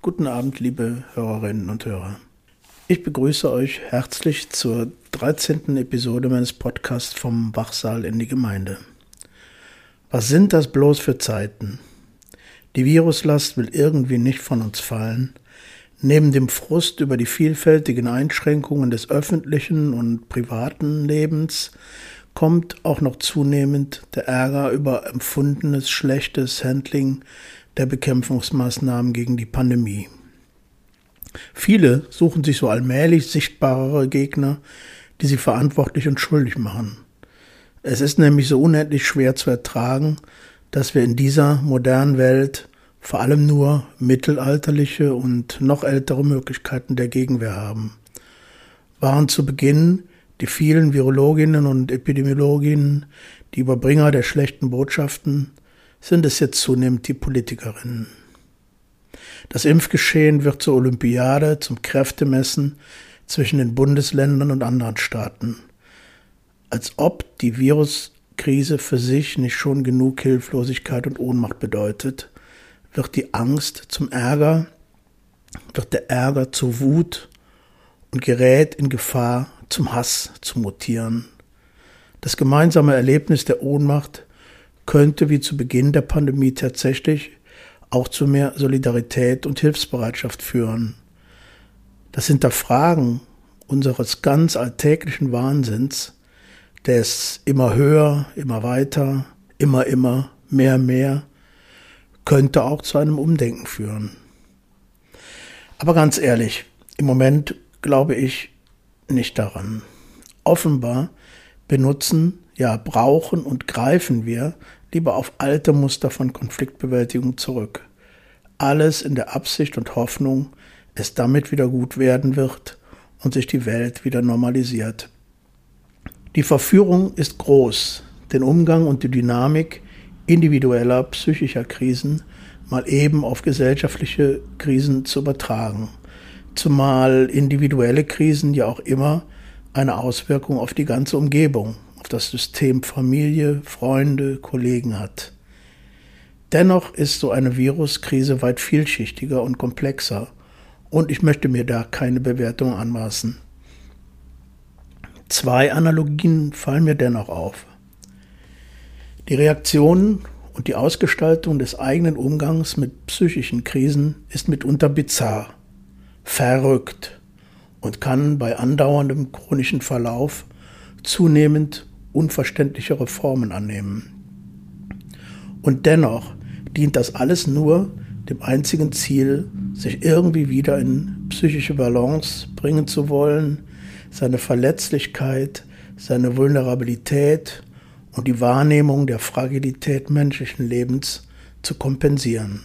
Guten Abend, liebe Hörerinnen und Hörer. Ich begrüße euch herzlich zur 13. Episode meines Podcasts vom Wachsaal in die Gemeinde. Was sind das bloß für Zeiten? Die Viruslast will irgendwie nicht von uns fallen. Neben dem Frust über die vielfältigen Einschränkungen des öffentlichen und privaten Lebens kommt auch noch zunehmend der Ärger über empfundenes schlechtes Handling der Bekämpfungsmaßnahmen gegen die Pandemie. Viele suchen sich so allmählich sichtbarere Gegner, die sie verantwortlich und schuldig machen. Es ist nämlich so unendlich schwer zu ertragen, dass wir in dieser modernen Welt vor allem nur mittelalterliche und noch ältere Möglichkeiten der Gegenwehr haben. Waren zu Beginn die vielen Virologinnen und Epidemiologinnen die Überbringer der schlechten Botschaften, sind es jetzt zunehmend die Politikerinnen. Das Impfgeschehen wird zur Olympiade, zum Kräftemessen zwischen den Bundesländern und anderen Staaten. Als ob die Viruskrise für sich nicht schon genug Hilflosigkeit und Ohnmacht bedeutet, wird die Angst zum Ärger, wird der Ärger zur Wut und gerät in Gefahr, zum Hass zu mutieren. Das gemeinsame Erlebnis der Ohnmacht könnte wie zu Beginn der Pandemie tatsächlich auch zu mehr Solidarität und Hilfsbereitschaft führen. Das Hinterfragen unseres ganz alltäglichen Wahnsinns, des immer höher, immer weiter, immer, immer, mehr, mehr, könnte auch zu einem Umdenken führen. Aber ganz ehrlich, im Moment glaube ich nicht daran. Offenbar benutzen, ja brauchen und greifen wir lieber auf alte Muster von Konfliktbewältigung zurück. Alles in der Absicht und Hoffnung, es damit wieder gut werden wird und sich die Welt wieder normalisiert. Die Verführung ist groß, den Umgang und die Dynamik individueller psychischer Krisen mal eben auf gesellschaftliche Krisen zu übertragen, zumal individuelle Krisen ja auch immer eine Auswirkung auf die ganze Umgebung, auf das System Familie, Freunde, Kollegen hat. Dennoch ist so eine Viruskrise weit vielschichtiger und komplexer und ich möchte mir da keine Bewertung anmaßen. Zwei Analogien fallen mir dennoch auf. Die Reaktionen und die Ausgestaltung des eigenen Umgangs mit psychischen Krisen ist mitunter bizarr, verrückt und kann bei andauerndem chronischen Verlauf zunehmend unverständlichere Formen annehmen. Und dennoch dient das alles nur dem einzigen Ziel, sich irgendwie wieder in psychische Balance bringen zu wollen, seine Verletzlichkeit, seine Vulnerabilität und die Wahrnehmung der Fragilität menschlichen Lebens zu kompensieren.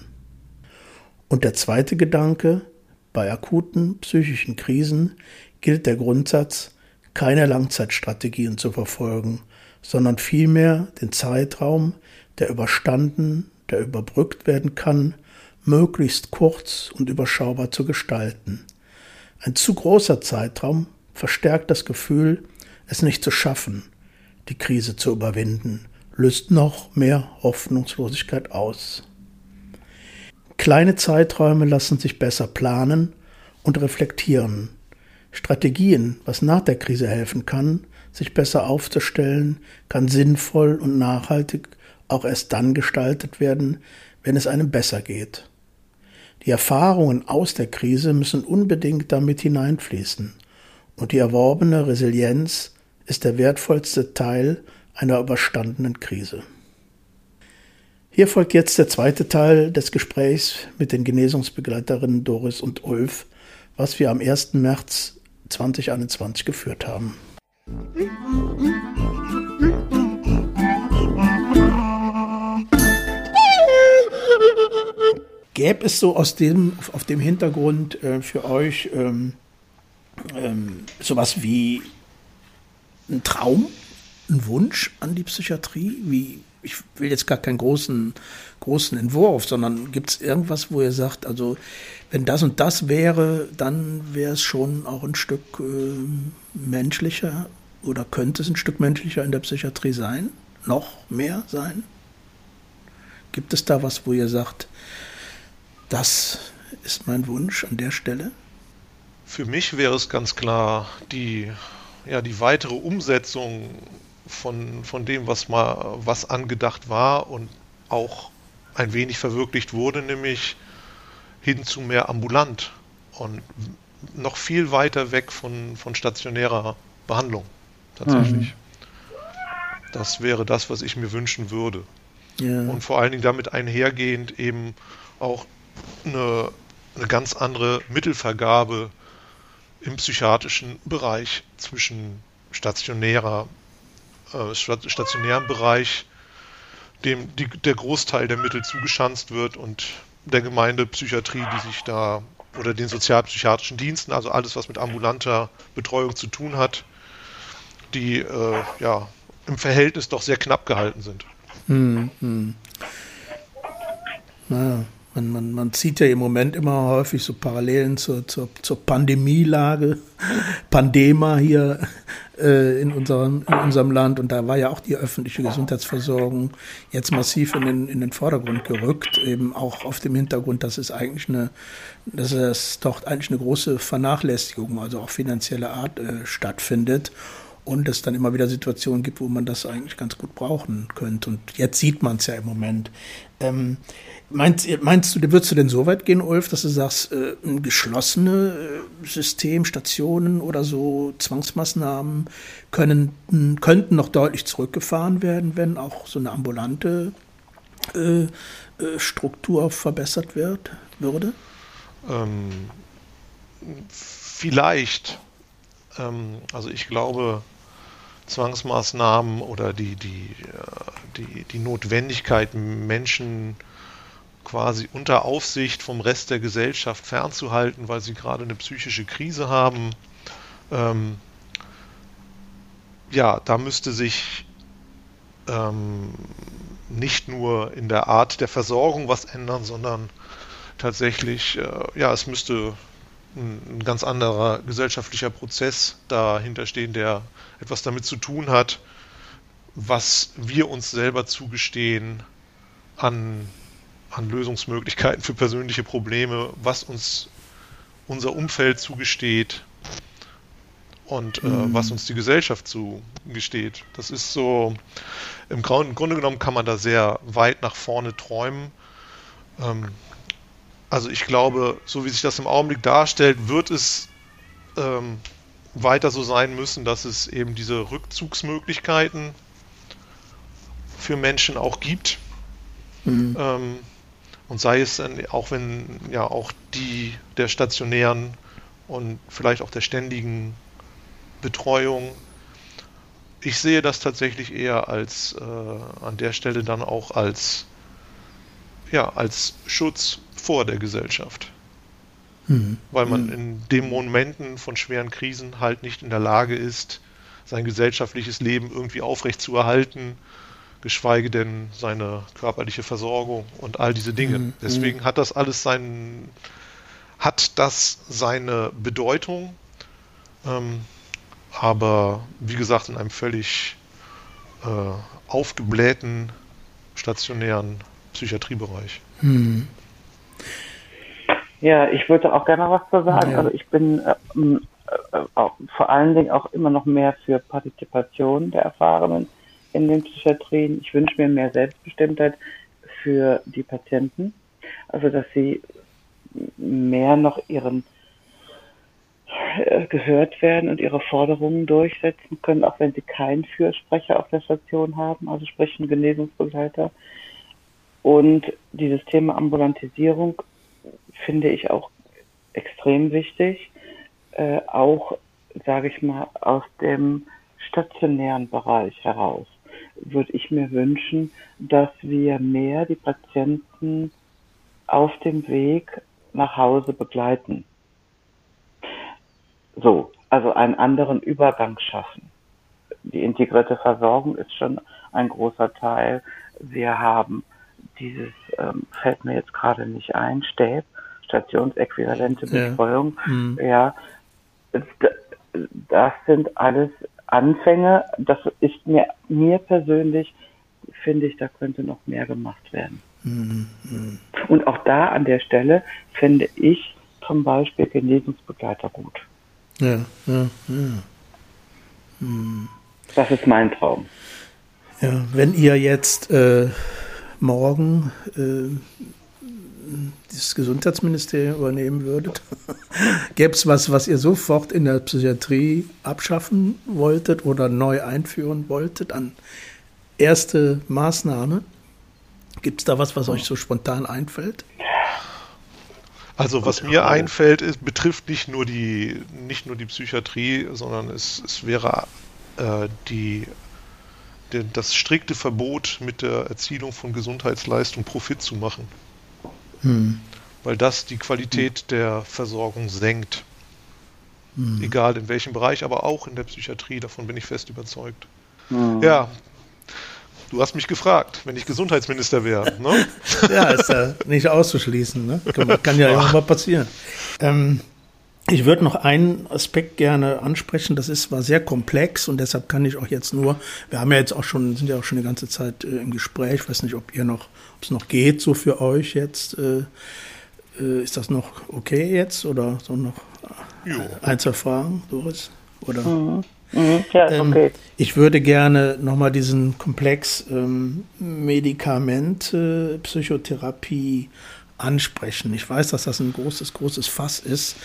Und der zweite Gedanke, bei akuten psychischen Krisen gilt der Grundsatz, keine Langzeitstrategien zu verfolgen, sondern vielmehr den Zeitraum, der überstanden, der überbrückt werden kann, möglichst kurz und überschaubar zu gestalten. Ein zu großer Zeitraum verstärkt das Gefühl, es nicht zu schaffen, die Krise zu überwinden, löst noch mehr Hoffnungslosigkeit aus. Kleine Zeiträume lassen sich besser planen und reflektieren. Strategien, was nach der Krise helfen kann, sich besser aufzustellen, kann sinnvoll und nachhaltig auch erst dann gestaltet werden, wenn es einem besser geht. Die Erfahrungen aus der Krise müssen unbedingt damit hineinfließen und die erworbene Resilienz ist der wertvollste Teil einer überstandenen Krise. Hier folgt jetzt der zweite Teil des Gesprächs mit den Genesungsbegleiterinnen Doris und Ulf, was wir am 1. März 2021 geführt haben. Gäbe es so aus dem, auf dem Hintergrund äh, für euch ähm, ähm, sowas wie ein Traum, ein Wunsch an die Psychiatrie? Wie, ich will jetzt gar keinen großen, großen Entwurf, sondern gibt es irgendwas, wo ihr sagt, also wenn das und das wäre, dann wäre es schon auch ein Stück äh, menschlicher oder könnte es ein Stück menschlicher in der Psychiatrie sein? Noch mehr sein? Gibt es da was, wo ihr sagt, das ist mein Wunsch an der Stelle? Für mich wäre es ganz klar die, ja, die weitere Umsetzung von, von dem, was mal was angedacht war und auch ein wenig verwirklicht wurde, nämlich hin zu mehr ambulant und noch viel weiter weg von, von stationärer Behandlung tatsächlich. Mhm. Das wäre das, was ich mir wünschen würde. Ja. Und vor allen Dingen damit einhergehend eben auch eine, eine ganz andere Mittelvergabe im psychiatrischen Bereich zwischen stationärer, äh, stationärem Bereich, dem die, der Großteil der Mittel zugeschanzt wird und der Gemeindepsychiatrie, die sich da oder den sozialpsychiatrischen Diensten, also alles, was mit ambulanter Betreuung zu tun hat, die äh, ja im Verhältnis doch sehr knapp gehalten sind. Hm, hm. Naja, man, man, man sieht ja im Moment immer häufig so Parallelen zur, zur, zur Pandemielage, Pandema hier äh, in, unserem, in unserem Land. Und da war ja auch die öffentliche Gesundheitsversorgung jetzt massiv in den, in den Vordergrund gerückt, eben auch auf dem Hintergrund, dass es eigentlich eine, dass es doch eigentlich eine große Vernachlässigung, also auch finanzielle Art, äh, stattfindet und es dann immer wieder Situationen gibt, wo man das eigentlich ganz gut brauchen könnte. Und jetzt sieht man es ja im Moment. Ähm, meinst, meinst du, würdest du denn so weit gehen, Ulf, dass du sagst, äh, ein geschlossenes äh, System, Stationen oder so Zwangsmaßnahmen können, könnten noch deutlich zurückgefahren werden, wenn auch so eine ambulante äh, äh Struktur verbessert wird, würde? Ähm, vielleicht. Ähm, also ich glaube, Zwangsmaßnahmen oder die, die, äh, die, die Notwendigkeit, Menschen quasi unter Aufsicht vom Rest der Gesellschaft fernzuhalten, weil sie gerade eine psychische Krise haben. Ähm, ja, da müsste sich ähm, nicht nur in der Art der Versorgung was ändern, sondern tatsächlich, äh, ja, es müsste ein, ein ganz anderer gesellschaftlicher Prozess dahinter stehen, der etwas damit zu tun hat, was wir uns selber zugestehen an, an Lösungsmöglichkeiten für persönliche Probleme, was uns unser Umfeld zugesteht und äh, mhm. was uns die Gesellschaft zugesteht. Das ist so, im Grunde genommen kann man da sehr weit nach vorne träumen. Ähm, also ich glaube, so wie sich das im Augenblick darstellt, wird es ähm, weiter so sein müssen, dass es eben diese Rückzugsmöglichkeiten für Menschen auch gibt. Mhm. Ähm, und sei es dann, auch wenn ja auch die der stationären und vielleicht auch der ständigen Betreuung. Ich sehe das tatsächlich eher als äh, an der Stelle dann auch als ja, als Schutz vor der Gesellschaft. Mhm. Weil man mhm. in den Momenten von schweren Krisen halt nicht in der Lage ist, sein gesellschaftliches Leben irgendwie aufrecht zu erhalten, geschweige denn seine körperliche Versorgung und all diese Dinge. Mhm. Deswegen hat das alles seinen, hat das seine Bedeutung, ähm, aber wie gesagt, in einem völlig äh, aufgeblähten stationären Psychiatriebereich. Mhm. Ja, ich würde auch gerne was zu sagen. Ja. Also ich bin äh, äh, auch, vor allen Dingen auch immer noch mehr für Partizipation der Erfahrenen in den Psychiatrien. Ich wünsche mir mehr Selbstbestimmtheit für die Patienten. Also dass sie mehr noch ihren äh, gehört werden und ihre Forderungen durchsetzen können, auch wenn sie keinen Fürsprecher auf der Station haben, also sprich einen Genesungsbegleiter. Und dieses Thema Ambulantisierung finde ich auch extrem wichtig, äh, auch, sage ich mal, aus dem stationären Bereich heraus würde ich mir wünschen, dass wir mehr die Patienten auf dem Weg nach Hause begleiten. So, also einen anderen Übergang schaffen. Die integrierte Versorgung ist schon ein großer Teil. Wir haben dieses, ähm, fällt mir jetzt gerade nicht ein, Stäb, stationsäquivalente Betreuung. Ja, mhm. ja das sind alles Anfänge. Das ist mir, mir persönlich, finde ich, da könnte noch mehr gemacht werden. Mhm. Und auch da an der Stelle finde ich zum Beispiel Genesungsbegleiter gut. Ja, ja, ja. Mhm. Das ist mein Traum. Ja, wenn ihr jetzt äh, morgen äh, das Gesundheitsministerium übernehmen würdet, gäbe es was, was ihr sofort in der Psychiatrie abschaffen wolltet oder neu einführen wolltet an erste Maßnahme? Gibt es da was, was euch so spontan einfällt? Also was mir einfällt, ist, betrifft nicht nur die nicht nur die Psychiatrie, sondern es, es wäre äh, die, die, das strikte Verbot mit der Erzielung von Gesundheitsleistung Profit zu machen. Hm. Weil das die Qualität hm. der Versorgung senkt. Hm. Egal in welchem Bereich, aber auch in der Psychiatrie, davon bin ich fest überzeugt. Hm. Ja, Du hast mich gefragt, wenn ich Gesundheitsminister wäre. Ne? ja, ist ja nicht auszuschließen. Ne? Kann, kann ja immer mal passieren. Ähm, ich würde noch einen Aspekt gerne ansprechen. Das ist war sehr komplex und deshalb kann ich auch jetzt nur. Wir haben ja jetzt auch schon sind ja auch schon eine ganze Zeit äh, im Gespräch. Ich weiß nicht, ob ihr noch, ob es noch geht so für euch jetzt. Äh, äh, ist das noch okay jetzt oder so noch jo. ein zwei Fragen, Doris? Oder? Mhm. Mhm, ja, ähm, okay. Ich würde gerne nochmal diesen Komplex ähm, Medikamente, Psychotherapie ansprechen. Ich weiß, dass das ein großes, großes Fass ist,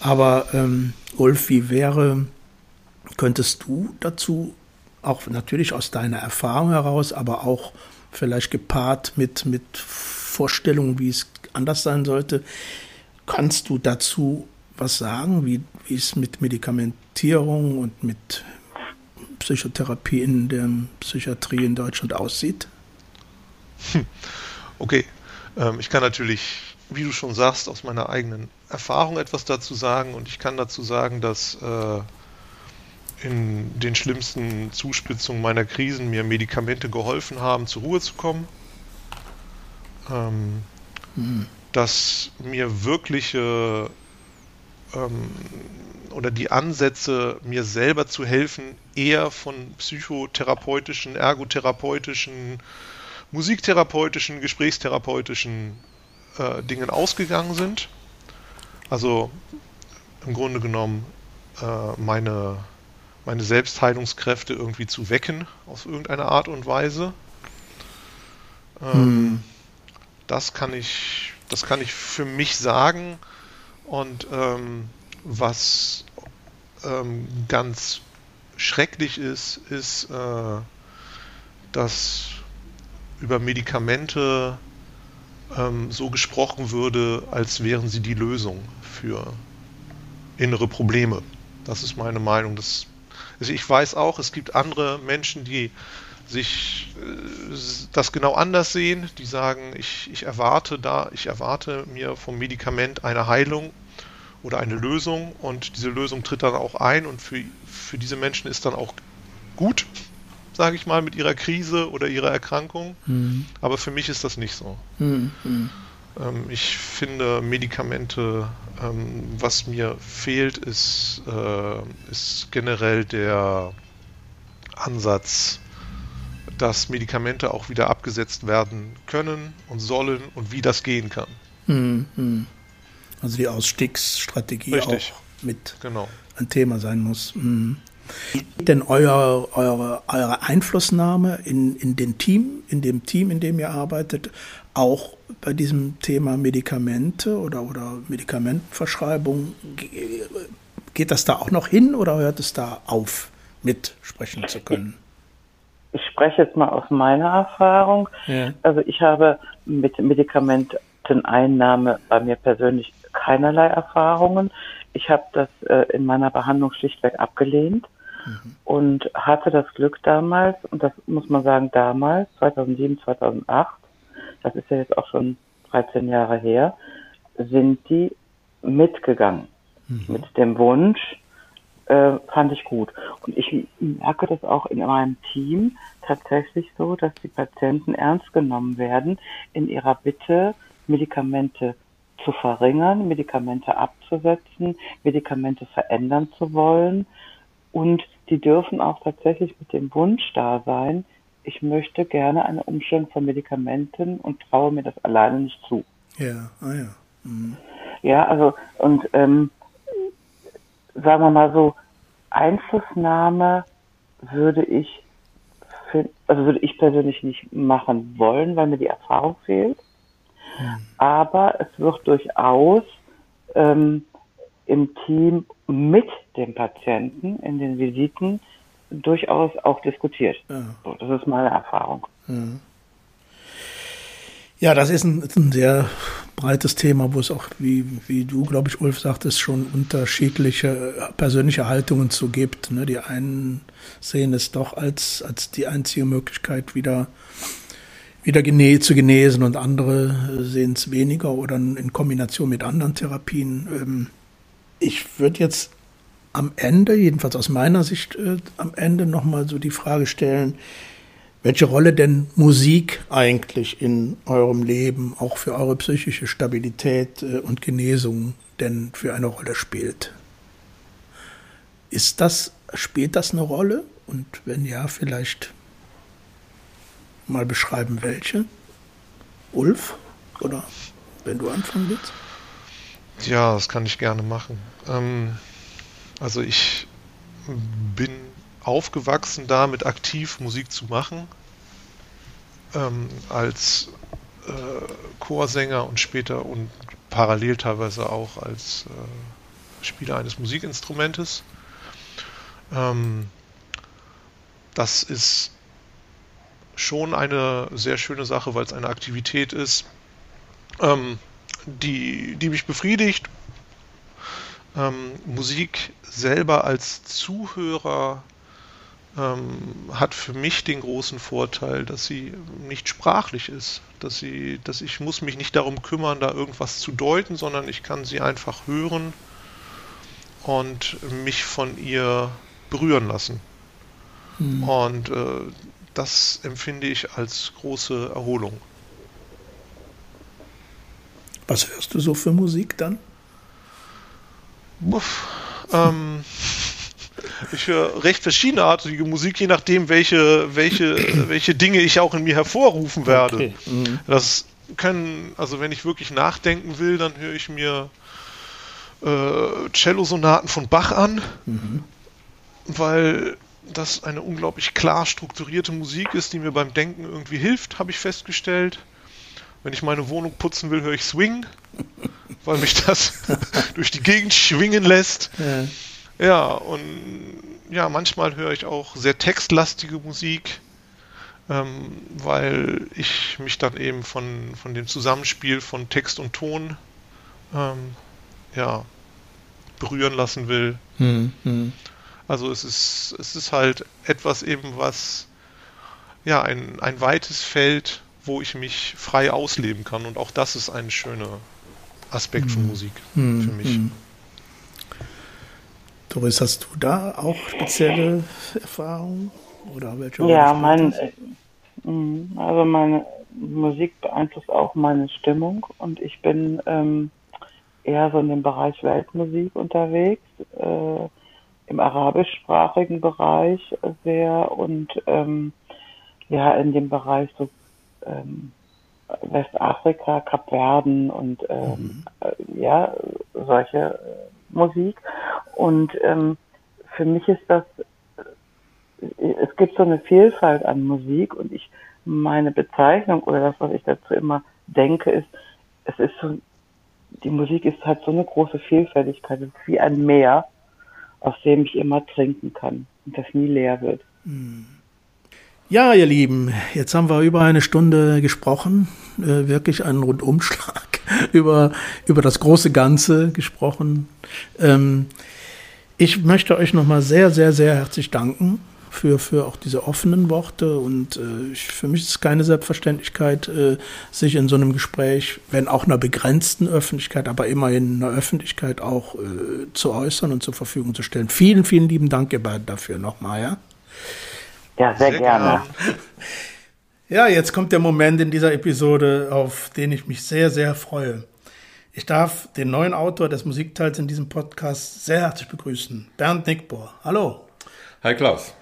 aber ähm, Ulf, wie wäre, könntest du dazu auch natürlich aus deiner Erfahrung heraus, aber auch vielleicht gepaart mit, mit Vorstellungen, wie es anders sein sollte, kannst du dazu was sagen, wie, wie es mit Medikamentierung und mit Psychotherapie in der Psychiatrie in Deutschland aussieht? Hm. Okay, ähm, ich kann natürlich, wie du schon sagst, aus meiner eigenen Erfahrung etwas dazu sagen und ich kann dazu sagen, dass äh, in den schlimmsten Zuspitzungen meiner Krisen mir Medikamente geholfen haben, zur Ruhe zu kommen. Ähm, hm. Dass mir wirkliche ähm, oder die Ansätze, mir selber zu helfen, eher von psychotherapeutischen, ergotherapeutischen, musiktherapeutischen, gesprächstherapeutischen äh, Dingen ausgegangen sind. Also im Grunde genommen äh, meine, meine Selbstheilungskräfte irgendwie zu wecken, auf irgendeine Art und Weise. Ähm, hm. Das kann ich, das kann ich für mich sagen. Und ähm, was ähm, ganz schrecklich ist, ist, äh, dass über Medikamente ähm, so gesprochen würde, als wären sie die Lösung für innere Probleme. Das ist meine Meinung. Das, also ich weiß auch, es gibt andere Menschen, die sich äh, das genau anders sehen, die sagen, ich, ich erwarte da, ich erwarte mir vom Medikament eine Heilung oder eine Lösung und diese Lösung tritt dann auch ein und für, für diese Menschen ist dann auch gut, sage ich mal, mit ihrer Krise oder ihrer Erkrankung. Mhm. Aber für mich ist das nicht so. Mhm. Ähm, ich finde Medikamente, ähm, was mir fehlt, ist, äh, ist generell der Ansatz, dass Medikamente auch wieder abgesetzt werden können und sollen und wie das gehen kann. Mhm. Also die Ausstiegsstrategie Richtig. auch mit genau. ein Thema sein muss. Mhm. Wie denn euer, eure, eure Einflussnahme in, in, den Team, in dem Team, in dem ihr arbeitet, auch bei diesem Thema Medikamente oder, oder Medikamentenverschreibung, geht das da auch noch hin oder hört es da auf, mitsprechen zu können? Ich spreche jetzt mal aus meiner Erfahrung. Ja. Also ich habe mit Medikamenteneinnahme bei mir persönlich keinerlei Erfahrungen. Ich habe das äh, in meiner Behandlung schlichtweg abgelehnt mhm. und hatte das Glück damals, und das muss man sagen, damals, 2007, 2008, das ist ja jetzt auch schon 13 Jahre her, sind die mitgegangen mhm. mit dem Wunsch, äh, fand ich gut. Und ich merke das auch in meinem Team tatsächlich so, dass die Patienten ernst genommen werden in ihrer Bitte, Medikamente zu verringern, Medikamente abzusetzen, Medikamente verändern zu wollen und die dürfen auch tatsächlich mit dem Wunsch da sein, ich möchte gerne eine Umstellung von Medikamenten und traue mir das alleine nicht zu. Ja, ah ja. Mhm. Ja, also und ähm, sagen wir mal so, Einflussnahme würde ich also würde ich persönlich nicht machen wollen, weil mir die Erfahrung fehlt. Mhm. Aber es wird durchaus ähm, im Team mit dem Patienten in den Visiten durchaus auch diskutiert. Ja. So, das ist meine Erfahrung. Ja. Ja, das ist ein, ein, sehr breites Thema, wo es auch, wie, wie du, glaube ich, Ulf sagtest, schon unterschiedliche persönliche Haltungen zu gibt. Ne? Die einen sehen es doch als, als die einzige Möglichkeit, wieder, wieder gene zu genesen und andere sehen es weniger oder in Kombination mit anderen Therapien. Ähm, ich würde jetzt am Ende, jedenfalls aus meiner Sicht, äh, am Ende nochmal so die Frage stellen, welche Rolle denn Musik eigentlich in eurem Leben, auch für eure psychische Stabilität äh, und Genesung denn für eine Rolle spielt. Ist das, spielt das eine Rolle? Und wenn ja, vielleicht mal beschreiben, welche? Ulf? Oder wenn du anfangen willst? Ja, das kann ich gerne machen. Ähm, also ich bin aufgewachsen damit, aktiv Musik zu machen. Ähm, als äh, Chorsänger und später und parallel teilweise auch als äh, Spieler eines Musikinstrumentes. Ähm, das ist schon eine sehr schöne Sache, weil es eine Aktivität ist, ähm, die, die mich befriedigt. Ähm, Musik selber als Zuhörer ähm, hat für mich den großen Vorteil, dass sie nicht sprachlich ist, dass sie, dass ich muss mich nicht darum kümmern, da irgendwas zu deuten, sondern ich kann sie einfach hören und mich von ihr berühren lassen. Hm. Und äh, das empfinde ich als große Erholung. Was hörst du so für Musik dann? Ähm, ich höre recht verschiedenartige Musik, je nachdem, welche, welche, welche Dinge ich auch in mir hervorrufen werde. Okay. Mhm. Das können, also wenn ich wirklich nachdenken will, dann höre ich mir äh, Cello-Sonaten von Bach an, mhm. weil das eine unglaublich klar strukturierte Musik ist, die mir beim Denken irgendwie hilft, habe ich festgestellt. Wenn ich meine Wohnung putzen will, höre ich Swing, weil mich das durch die Gegend schwingen lässt. Ja. Ja, und ja, manchmal höre ich auch sehr textlastige Musik, ähm, weil ich mich dann eben von, von dem Zusammenspiel von Text und Ton ähm, ja, berühren lassen will. Hm, hm. Also es ist, es ist halt etwas eben, was ja ein, ein weites Feld, wo ich mich frei ausleben kann. Und auch das ist ein schöner Aspekt hm. von Musik hm, für mich. Hm. Doris, hast du da auch spezielle Erfahrungen? Oder welche ja, mein, äh, mm, also meine Musik beeinflusst auch meine Stimmung und ich bin ähm, eher so in dem Bereich Weltmusik unterwegs, äh, im arabischsprachigen Bereich sehr und ähm, ja in dem Bereich so ähm, Westafrika, Kapverden und ähm, mhm. äh, ja solche äh, Musik. Und ähm, für mich ist das, äh, es gibt so eine Vielfalt an Musik und ich, meine Bezeichnung oder das, was ich dazu immer denke, ist, es ist so, die Musik ist halt so eine große Vielfältigkeit, es ist wie ein Meer, aus dem ich immer trinken kann und das nie leer wird. Hm. Ja, ihr Lieben, jetzt haben wir über eine Stunde gesprochen, äh, wirklich einen Rundumschlag über, über das große Ganze gesprochen. Ähm, ich möchte euch nochmal sehr, sehr, sehr herzlich danken für, für auch diese offenen Worte. Und äh, für mich ist es keine Selbstverständlichkeit, äh, sich in so einem Gespräch, wenn auch einer begrenzten Öffentlichkeit, aber immerhin in einer Öffentlichkeit auch äh, zu äußern und zur Verfügung zu stellen. Vielen, vielen lieben Dank, ihr beiden, dafür nochmal, ja? Ja, sehr, sehr gerne. Ja, jetzt kommt der Moment in dieser Episode, auf den ich mich sehr, sehr freue. Ich darf den neuen Autor des Musikteils in diesem Podcast sehr herzlich begrüßen, Bernd Nickbohr. Hallo. Hi Klaus.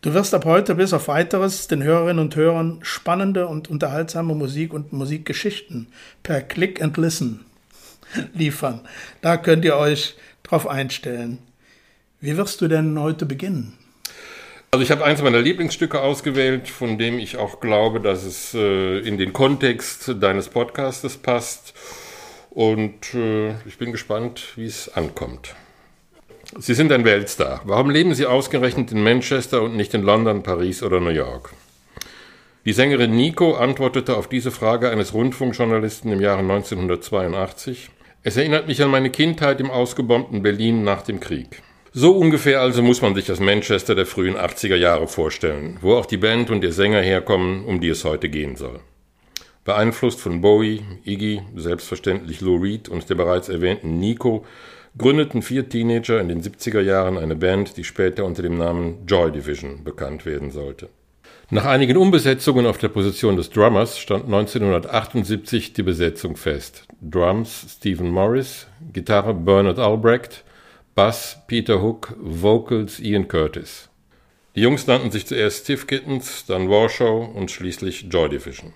Du wirst ab heute bis auf weiteres den Hörerinnen und Hörern spannende und unterhaltsame Musik und Musikgeschichten per Click and Listen liefern. Da könnt ihr euch drauf einstellen. Wie wirst du denn heute beginnen? Also ich habe eins meiner Lieblingsstücke ausgewählt, von dem ich auch glaube, dass es äh, in den Kontext deines Podcastes passt. Und äh, ich bin gespannt, wie es ankommt. Sie sind ein Weltstar. Warum leben Sie ausgerechnet in Manchester und nicht in London, Paris oder New York? Die Sängerin Nico antwortete auf diese Frage eines Rundfunkjournalisten im Jahre 1982. Es erinnert mich an meine Kindheit im ausgebombten Berlin nach dem Krieg. So ungefähr also muss man sich das Manchester der frühen 80er Jahre vorstellen, wo auch die Band und ihr Sänger herkommen, um die es heute gehen soll. Beeinflusst von Bowie, Iggy, selbstverständlich Lou Reed und der bereits erwähnten Nico gründeten vier Teenager in den 70er Jahren eine Band, die später unter dem Namen Joy Division bekannt werden sollte. Nach einigen Umbesetzungen auf der Position des Drummers stand 1978 die Besetzung fest. Drums Stephen Morris, Gitarre Bernard Albrecht, Bass Peter Hook, Vocals Ian Curtis. Die Jungs nannten sich zuerst Stiff Kittens, dann Warshow und schließlich Joy Division.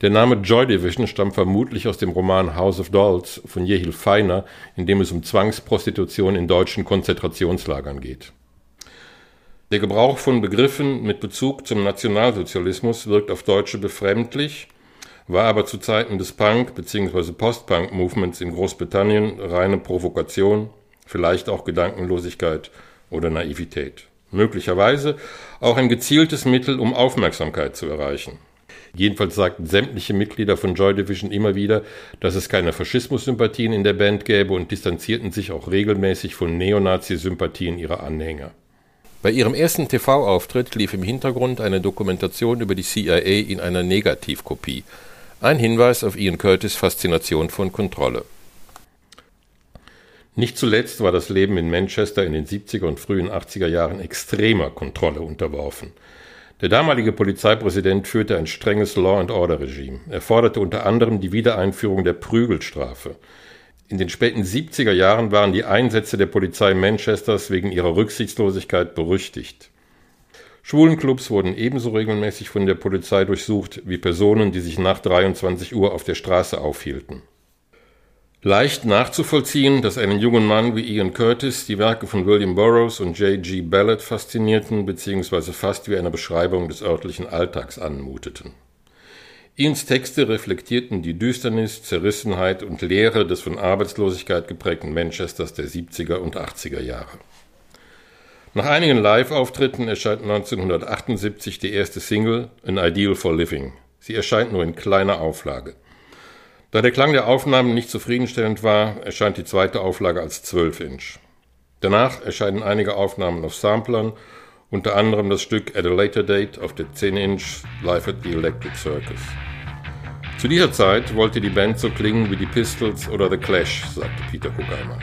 Der Name Joy Division stammt vermutlich aus dem Roman House of Dolls von Jehil Feiner, in dem es um Zwangsprostitution in deutschen Konzentrationslagern geht. Der Gebrauch von Begriffen mit Bezug zum Nationalsozialismus wirkt auf Deutsche befremdlich, war aber zu Zeiten des Punk- bzw. Post-Punk-Movements in Großbritannien reine Provokation, vielleicht auch Gedankenlosigkeit oder Naivität. Möglicherweise auch ein gezieltes Mittel, um Aufmerksamkeit zu erreichen. Jedenfalls sagten sämtliche Mitglieder von Joy Division immer wieder, dass es keine Faschismus-Sympathien in der Band gäbe und distanzierten sich auch regelmäßig von Neonazi-Sympathien ihrer Anhänger. Bei ihrem ersten TV-Auftritt lief im Hintergrund eine Dokumentation über die CIA in einer Negativkopie. Ein Hinweis auf Ian Curtis Faszination von Kontrolle. Nicht zuletzt war das Leben in Manchester in den 70er und frühen 80er Jahren extremer Kontrolle unterworfen. Der damalige Polizeipräsident führte ein strenges Law-and-Order-Regime. Er forderte unter anderem die Wiedereinführung der Prügelstrafe. In den späten 70er Jahren waren die Einsätze der Polizei Manchesters wegen ihrer Rücksichtslosigkeit berüchtigt. Schwulenclubs wurden ebenso regelmäßig von der Polizei durchsucht wie Personen, die sich nach 23 Uhr auf der Straße aufhielten. Leicht nachzuvollziehen, dass einen jungen Mann wie Ian Curtis die Werke von William Burroughs und J.G. Ballard faszinierten bzw. fast wie eine Beschreibung des örtlichen Alltags anmuteten. Ians Texte reflektierten die Düsternis, Zerrissenheit und Leere des von Arbeitslosigkeit geprägten Manchesters der 70er und 80er Jahre. Nach einigen Live-Auftritten erscheint 1978 die erste Single An Ideal for Living. Sie erscheint nur in kleiner Auflage. Da der Klang der Aufnahmen nicht zufriedenstellend war, erscheint die zweite Auflage als 12-Inch. Danach erscheinen einige Aufnahmen auf Samplern, unter anderem das Stück At a Later Date auf der 10-Inch Live at the Electric Circus. Zu dieser Zeit wollte die Band so klingen wie die Pistols oder The Clash, sagte Peter Hookheimer.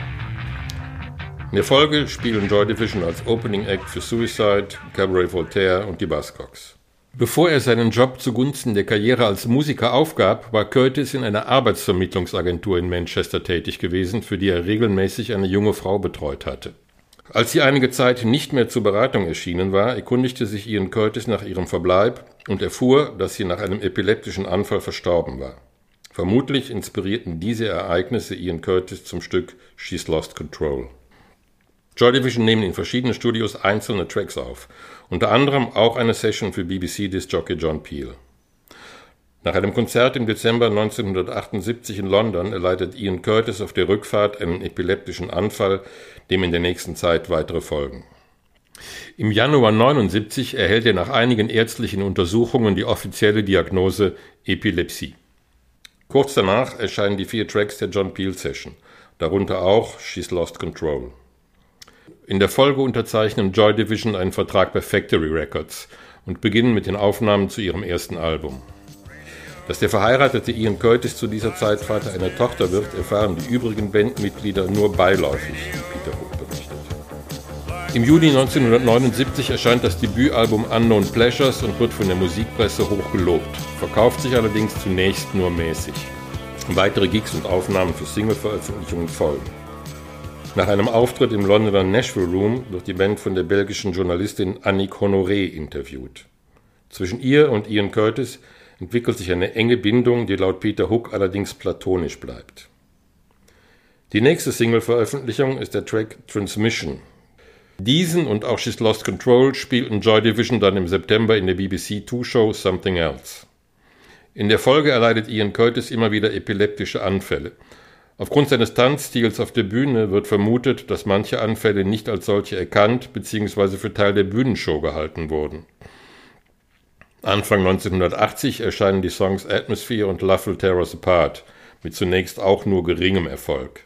In der Folge spielen Joy Division als Opening Act für Suicide, Cabaret Voltaire und die Buzzcocks. Bevor er seinen Job zugunsten der Karriere als Musiker aufgab, war Curtis in einer Arbeitsvermittlungsagentur in Manchester tätig gewesen, für die er regelmäßig eine junge Frau betreut hatte. Als sie einige Zeit nicht mehr zur Beratung erschienen war, erkundigte sich Ian Curtis nach ihrem Verbleib und erfuhr, dass sie nach einem epileptischen Anfall verstorben war. Vermutlich inspirierten diese Ereignisse Ian Curtis zum Stück She's Lost Control. Joy Division nehmen in verschiedenen Studios einzelne Tracks auf, unter anderem auch eine Session für BBC-Disc-Jockey John Peel. Nach einem Konzert im Dezember 1978 in London erleidet Ian Curtis auf der Rückfahrt einen epileptischen Anfall, dem in der nächsten Zeit weitere folgen. Im Januar 79 erhält er nach einigen ärztlichen Untersuchungen die offizielle Diagnose Epilepsie. Kurz danach erscheinen die vier Tracks der John Peel Session, darunter auch She's Lost Control. In der Folge unterzeichnen Joy Division einen Vertrag bei Factory Records und beginnen mit den Aufnahmen zu ihrem ersten Album. Dass der verheiratete Ian Curtis zu dieser Zeit Vater einer Tochter wird, erfahren die übrigen Bandmitglieder nur beiläufig, wie Peter Hook berichtet. Im Juni 1979 erscheint das Debütalbum Unknown Pleasures und wird von der Musikpresse hoch gelobt, verkauft sich allerdings zunächst nur mäßig. Weitere Gigs und Aufnahmen für Single-Veröffentlichungen folgen. Nach einem Auftritt im Londoner Nashville Room wird die Band von der belgischen Journalistin Annick Honoré interviewt. Zwischen ihr und Ian Curtis entwickelt sich eine enge Bindung, die laut Peter Hook allerdings platonisch bleibt. Die nächste Single-Veröffentlichung ist der Track Transmission. Diesen und auch She's Lost Control spielten Joy Division dann im September in der BBC Two Show Something Else. In der Folge erleidet Ian Curtis immer wieder epileptische Anfälle. Aufgrund seines Tanzstils auf der Bühne wird vermutet, dass manche Anfälle nicht als solche erkannt bzw. für Teil der Bühnenshow gehalten wurden. Anfang 1980 erscheinen die Songs Atmosphere und Love Will Tear Us Apart, mit zunächst auch nur geringem Erfolg.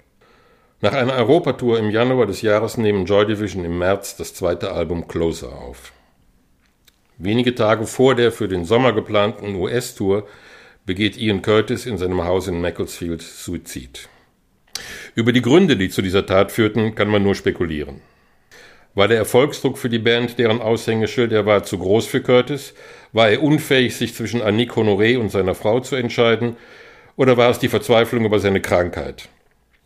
Nach einer Europatour im Januar des Jahres nehmen Joy Division im März das zweite Album Closer auf. Wenige Tage vor der für den Sommer geplanten US-Tour begeht Ian Curtis in seinem Haus in Macclesfield Suizid. Über die Gründe, die zu dieser Tat führten, kann man nur spekulieren. War der Erfolgsdruck für die Band, deren Aushängeschild er war, zu groß für Curtis? War er unfähig, sich zwischen Annick Honoré und seiner Frau zu entscheiden? Oder war es die Verzweiflung über seine Krankheit?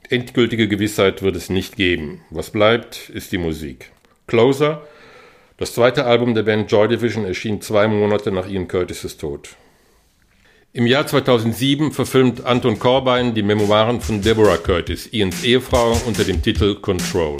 Endgültige Gewissheit wird es nicht geben. Was bleibt, ist die Musik. Closer, das zweite Album der Band Joy Division, erschien zwei Monate nach Ian Curtis' Tod. Im Jahr 2007 verfilmt Anton Corbijn die Memoiren von Deborah Curtis, Ians Ehefrau, unter dem Titel Control.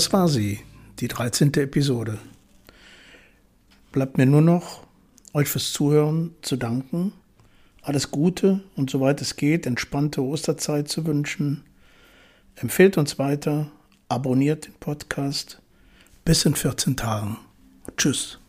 Das war sie, die 13. Episode. Bleibt mir nur noch, euch fürs Zuhören zu danken, alles Gute und soweit es geht, entspannte Osterzeit zu wünschen. Empfehlt uns weiter, abonniert den Podcast. Bis in 14 Tagen. Tschüss.